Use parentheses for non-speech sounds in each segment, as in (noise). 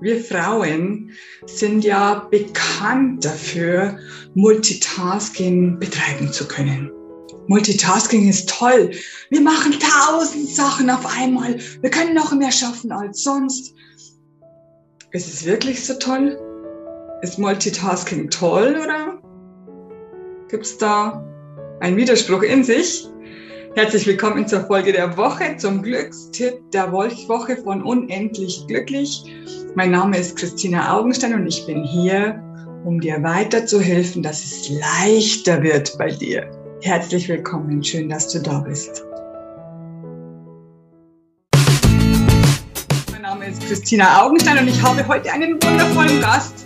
Wir Frauen sind ja bekannt dafür, Multitasking betreiben zu können. Multitasking ist toll. Wir machen tausend Sachen auf einmal. Wir können noch mehr schaffen als sonst. Ist es wirklich so toll? Ist Multitasking toll oder gibt es da einen Widerspruch in sich? Herzlich willkommen zur Folge der Woche, zum Glückstipp der Woche von Unendlich Glücklich. Mein Name ist Christina Augenstein und ich bin hier, um dir weiterzuhelfen, dass es leichter wird bei dir. Herzlich willkommen, schön, dass du da bist. Mein Name ist Christina Augenstein und ich habe heute einen wundervollen Gast.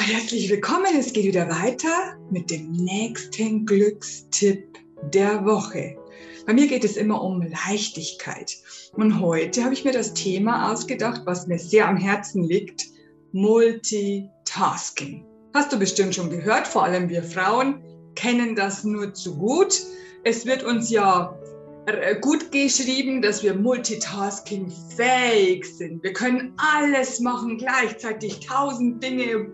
Herzlich willkommen. Es geht wieder weiter mit dem nächsten Glückstipp der Woche. Bei mir geht es immer um Leichtigkeit. Und heute habe ich mir das Thema ausgedacht, was mir sehr am Herzen liegt, Multitasking. Hast du bestimmt schon gehört, vor allem wir Frauen kennen das nur zu gut. Es wird uns ja gut geschrieben, dass wir multitasking fähig sind. Wir können alles machen gleichzeitig, tausend Dinge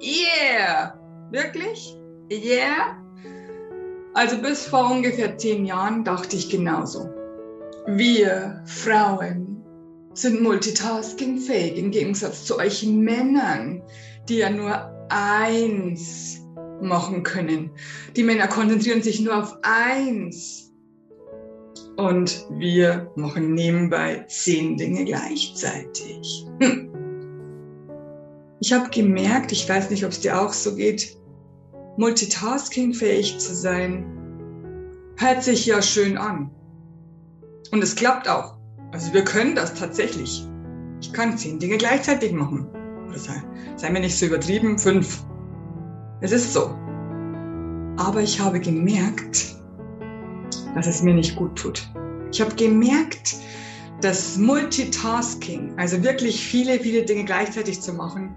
Yeah! Wirklich? Yeah? Also bis vor ungefähr zehn Jahren dachte ich genauso. Wir Frauen sind multitaskingfähig im Gegensatz zu euch Männern, die ja nur eins machen können. Die Männer konzentrieren sich nur auf eins. Und wir machen nebenbei zehn Dinge gleichzeitig. Hm. Ich habe gemerkt, ich weiß nicht, ob es dir auch so geht, multitaskingfähig zu sein, hört sich ja schön an. Und es klappt auch. Also wir können das tatsächlich. Ich kann zehn Dinge gleichzeitig machen. Sei, sei mir nicht so übertrieben, fünf. Es ist so. Aber ich habe gemerkt, dass es mir nicht gut tut. Ich habe gemerkt, dass Multitasking, also wirklich viele, viele Dinge gleichzeitig zu machen,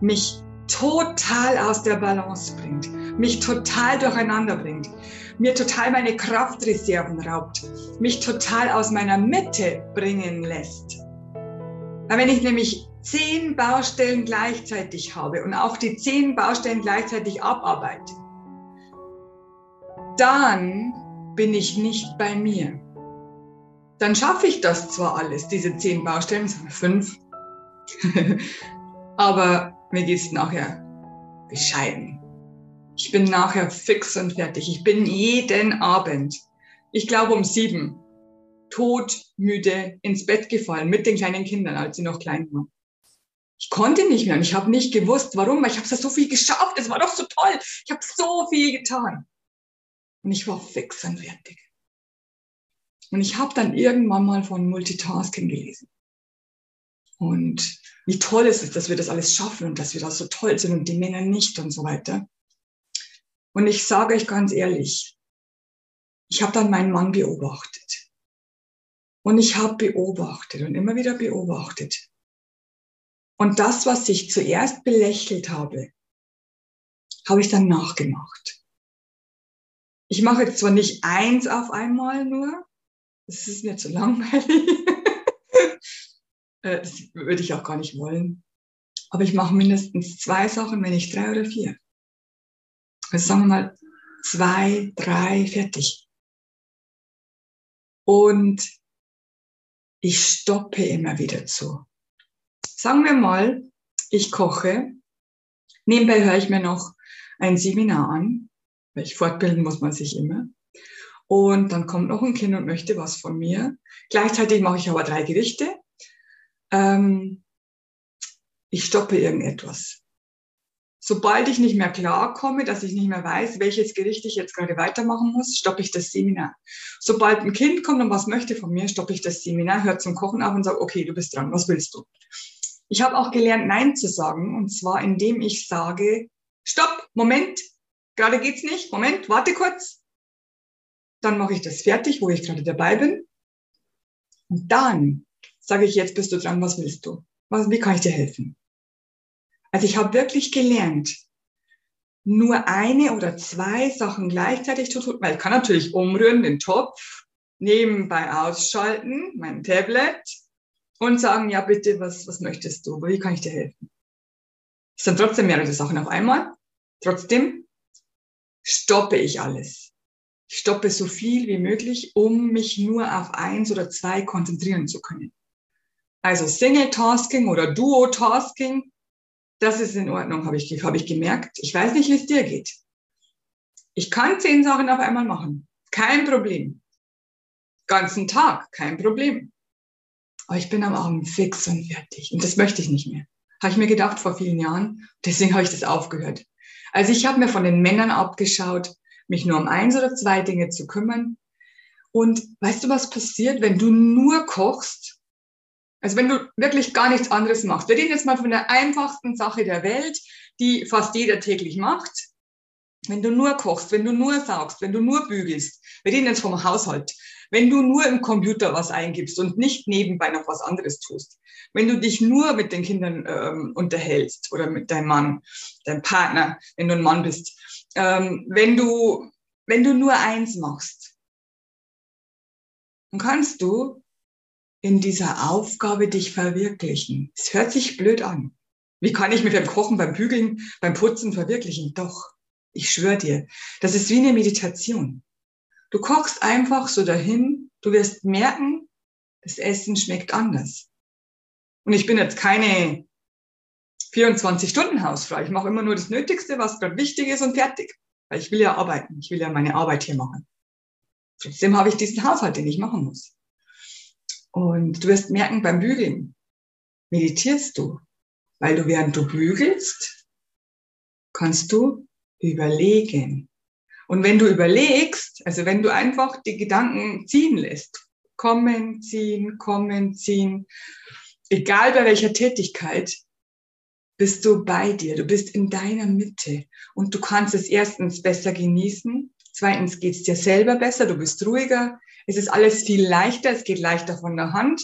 mich total aus der Balance bringt, mich total durcheinander bringt, mir total meine Kraftreserven raubt, mich total aus meiner Mitte bringen lässt. wenn ich nämlich zehn Baustellen gleichzeitig habe und auch die zehn Baustellen gleichzeitig abarbeite, dann bin ich nicht bei mir. Dann schaffe ich das zwar alles, diese zehn Baustellen, fünf, (laughs) aber mir geht's nachher bescheiden. Ich bin nachher fix und fertig. Ich bin jeden Abend, ich glaube um sieben, todmüde ins Bett gefallen mit den kleinen Kindern, als sie noch klein waren. Ich konnte nicht mehr und ich habe nicht gewusst, warum, weil ich habe so viel geschafft. Es war doch so toll. Ich habe so viel getan. Und ich war fix und fertig. Und ich habe dann irgendwann mal von Multitasking gelesen. Und wie toll es ist, dass wir das alles schaffen und dass wir da so toll sind und die Männer nicht und so weiter. Und ich sage euch ganz ehrlich, ich habe dann meinen Mann beobachtet. Und ich habe beobachtet und immer wieder beobachtet. Und das, was ich zuerst belächelt habe, habe ich dann nachgemacht. Ich mache jetzt zwar nicht eins auf einmal nur, das ist mir zu langweilig, (laughs) äh, das würde ich auch gar nicht wollen. Aber ich mache mindestens zwei Sachen, wenn nicht drei oder vier. Also sagen wir mal zwei, drei, fertig. Und ich stoppe immer wieder zu. Sagen wir mal, ich koche. Nebenbei höre ich mir noch ein Seminar an, ich fortbilden muss man sich immer. Und dann kommt noch ein Kind und möchte was von mir. Gleichzeitig mache ich aber drei Gerichte ähm, ich stoppe irgendetwas. Sobald ich nicht mehr klarkomme, dass ich nicht mehr weiß, welches Gericht ich jetzt gerade weitermachen muss, stoppe ich das Seminar. Sobald ein Kind kommt und was möchte von mir, stoppe ich das Seminar, hört zum Kochen auf und sage, okay, du bist dran, was willst du? Ich habe auch gelernt, Nein zu sagen, und zwar indem ich sage, stopp, Moment, gerade geht's nicht, Moment, warte kurz. Dann mache ich das fertig, wo ich gerade dabei bin. Und dann sage ich, jetzt bist du dran, was willst du? Was, wie kann ich dir helfen? Also ich habe wirklich gelernt, nur eine oder zwei Sachen gleichzeitig zu tun, weil ich kann natürlich umrühren, den Topf, nebenbei ausschalten, mein Tablet und sagen, ja bitte, was, was möchtest du? Wie kann ich dir helfen? Es sind trotzdem mehrere Sachen auf einmal. Trotzdem stoppe ich alles. Ich stoppe so viel wie möglich, um mich nur auf eins oder zwei konzentrieren zu können. Also Single-Tasking oder Duo-Tasking das ist in Ordnung, habe ich, hab ich gemerkt. Ich weiß nicht, wie es dir geht. Ich kann zehn Sachen auf einmal machen. Kein Problem. Ganzen Tag, kein Problem. Aber ich bin am Abend fix und fertig. Und das möchte ich nicht mehr. Habe ich mir gedacht vor vielen Jahren. Deswegen habe ich das aufgehört. Also ich habe mir von den Männern abgeschaut, mich nur um eins oder zwei Dinge zu kümmern. Und weißt du, was passiert, wenn du nur kochst also wenn du wirklich gar nichts anderes machst. Wir reden jetzt mal von der einfachsten Sache der Welt, die fast jeder täglich macht. Wenn du nur kochst, wenn du nur saugst, wenn du nur bügelst, wir reden jetzt vom Haushalt, wenn du nur im Computer was eingibst und nicht nebenbei noch was anderes tust, wenn du dich nur mit den Kindern ähm, unterhältst oder mit deinem Mann, deinem Partner, wenn du ein Mann bist, ähm, wenn du wenn du nur eins machst, dann kannst du in dieser Aufgabe dich verwirklichen. Es hört sich blöd an. Wie kann ich mich beim Kochen, beim Bügeln, beim Putzen verwirklichen? Doch, ich schwöre dir, das ist wie eine Meditation. Du kochst einfach so dahin, du wirst merken, das Essen schmeckt anders. Und ich bin jetzt keine 24-Stunden-Hausfrau. Ich mache immer nur das Nötigste, was gerade wichtig ist und fertig. Weil ich will ja arbeiten. Ich will ja meine Arbeit hier machen. Trotzdem habe ich diesen Haushalt, den ich machen muss. Und du wirst merken, beim Bügeln meditierst du, weil du während du bügelst, kannst du überlegen. Und wenn du überlegst, also wenn du einfach die Gedanken ziehen lässt, kommen, ziehen, kommen, ziehen, egal bei welcher Tätigkeit, bist du bei dir, du bist in deiner Mitte und du kannst es erstens besser genießen, zweitens geht es dir selber besser, du bist ruhiger, es ist alles viel leichter, es geht leichter von der Hand,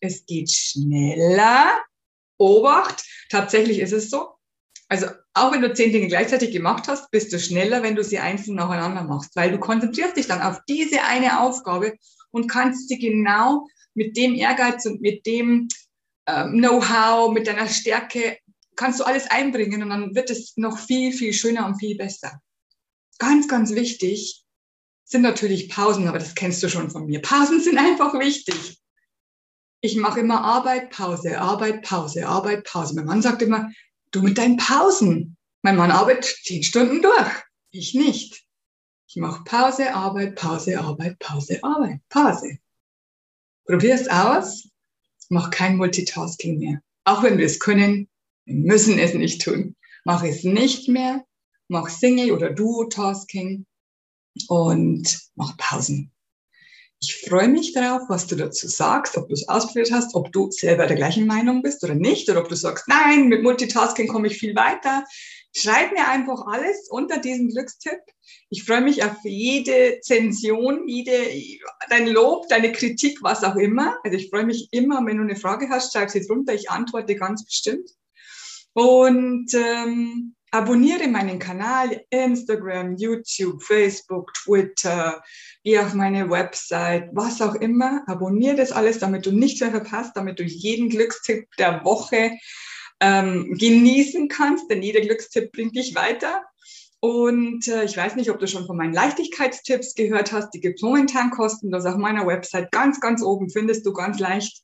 es geht schneller. Obacht, tatsächlich ist es so. Also auch wenn du zehn Dinge gleichzeitig gemacht hast, bist du schneller, wenn du sie einzeln nacheinander machst, weil du konzentrierst dich dann auf diese eine Aufgabe und kannst sie genau mit dem Ehrgeiz und mit dem ähm, Know-how, mit deiner Stärke, kannst du alles einbringen und dann wird es noch viel, viel schöner und viel besser. Ganz, ganz wichtig, sind natürlich Pausen, aber das kennst du schon von mir. Pausen sind einfach wichtig. Ich mache immer Arbeit, Pause, Arbeit, Pause, Arbeit, Pause. Mein Mann sagt immer, du mit deinen Pausen. Mein Mann arbeitet zehn Stunden durch. Ich nicht. Ich mache Pause, Arbeit, Pause, Arbeit, Pause, Arbeit, Pause. Probier es aus. Mach kein Multitasking mehr. Auch wenn wir es können, wir müssen es nicht tun. Mach es nicht mehr. Mach Single- oder Duo-Tasking und mach Pausen. Ich freue mich darauf, was du dazu sagst, ob du es ausprobiert hast, ob du selber der gleichen Meinung bist oder nicht, oder ob du sagst, nein, mit Multitasking komme ich viel weiter. Schreib mir einfach alles unter diesem Glückstipp. Ich freue mich auf jede Zension, jede, dein Lob, deine Kritik, was auch immer. Also ich freue mich immer, wenn du eine Frage hast, schreib sie drunter. Ich antworte ganz bestimmt. Und ähm, abonniere meinen Kanal, Instagram, YouTube, Facebook, Twitter, geh auf meine Website, was auch immer. Abonniere das alles, damit du nichts mehr verpasst, damit du jeden Glückstipp der Woche ähm, genießen kannst, denn jeder Glückstipp bringt dich weiter. Und äh, ich weiß nicht, ob du schon von meinen Leichtigkeitstipps gehört hast. Die gibt es momentan kostenlos auf meiner Website. Ganz, ganz oben findest du ganz leicht.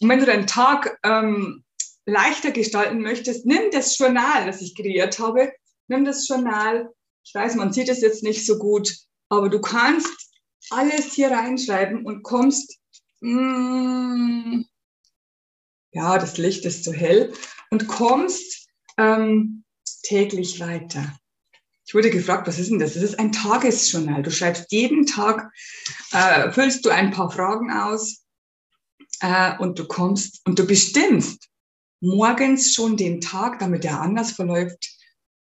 Und wenn du deinen Tag ähm, leichter gestalten möchtest, nimm das Journal, das ich kreiert habe. Nimm das Journal. Ich weiß, man sieht es jetzt nicht so gut, aber du kannst alles hier reinschreiben und kommst, mm, ja, das Licht ist zu hell, und kommst ähm, täglich weiter. Ich wurde gefragt, was ist denn das? Das ist ein Tagesjournal. Du schreibst jeden Tag, äh, füllst du ein paar Fragen aus äh, und du kommst und du bestimmst morgens schon den Tag, damit er anders verläuft,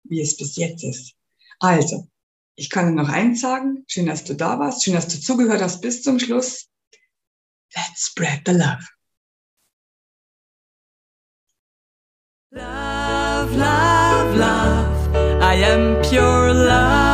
wie es bis jetzt ist. Also, ich kann noch eins sagen. Schön, dass du da warst. Schön, dass du zugehört hast bis zum Schluss. Let's spread the love. Love, love, love. I am pure love.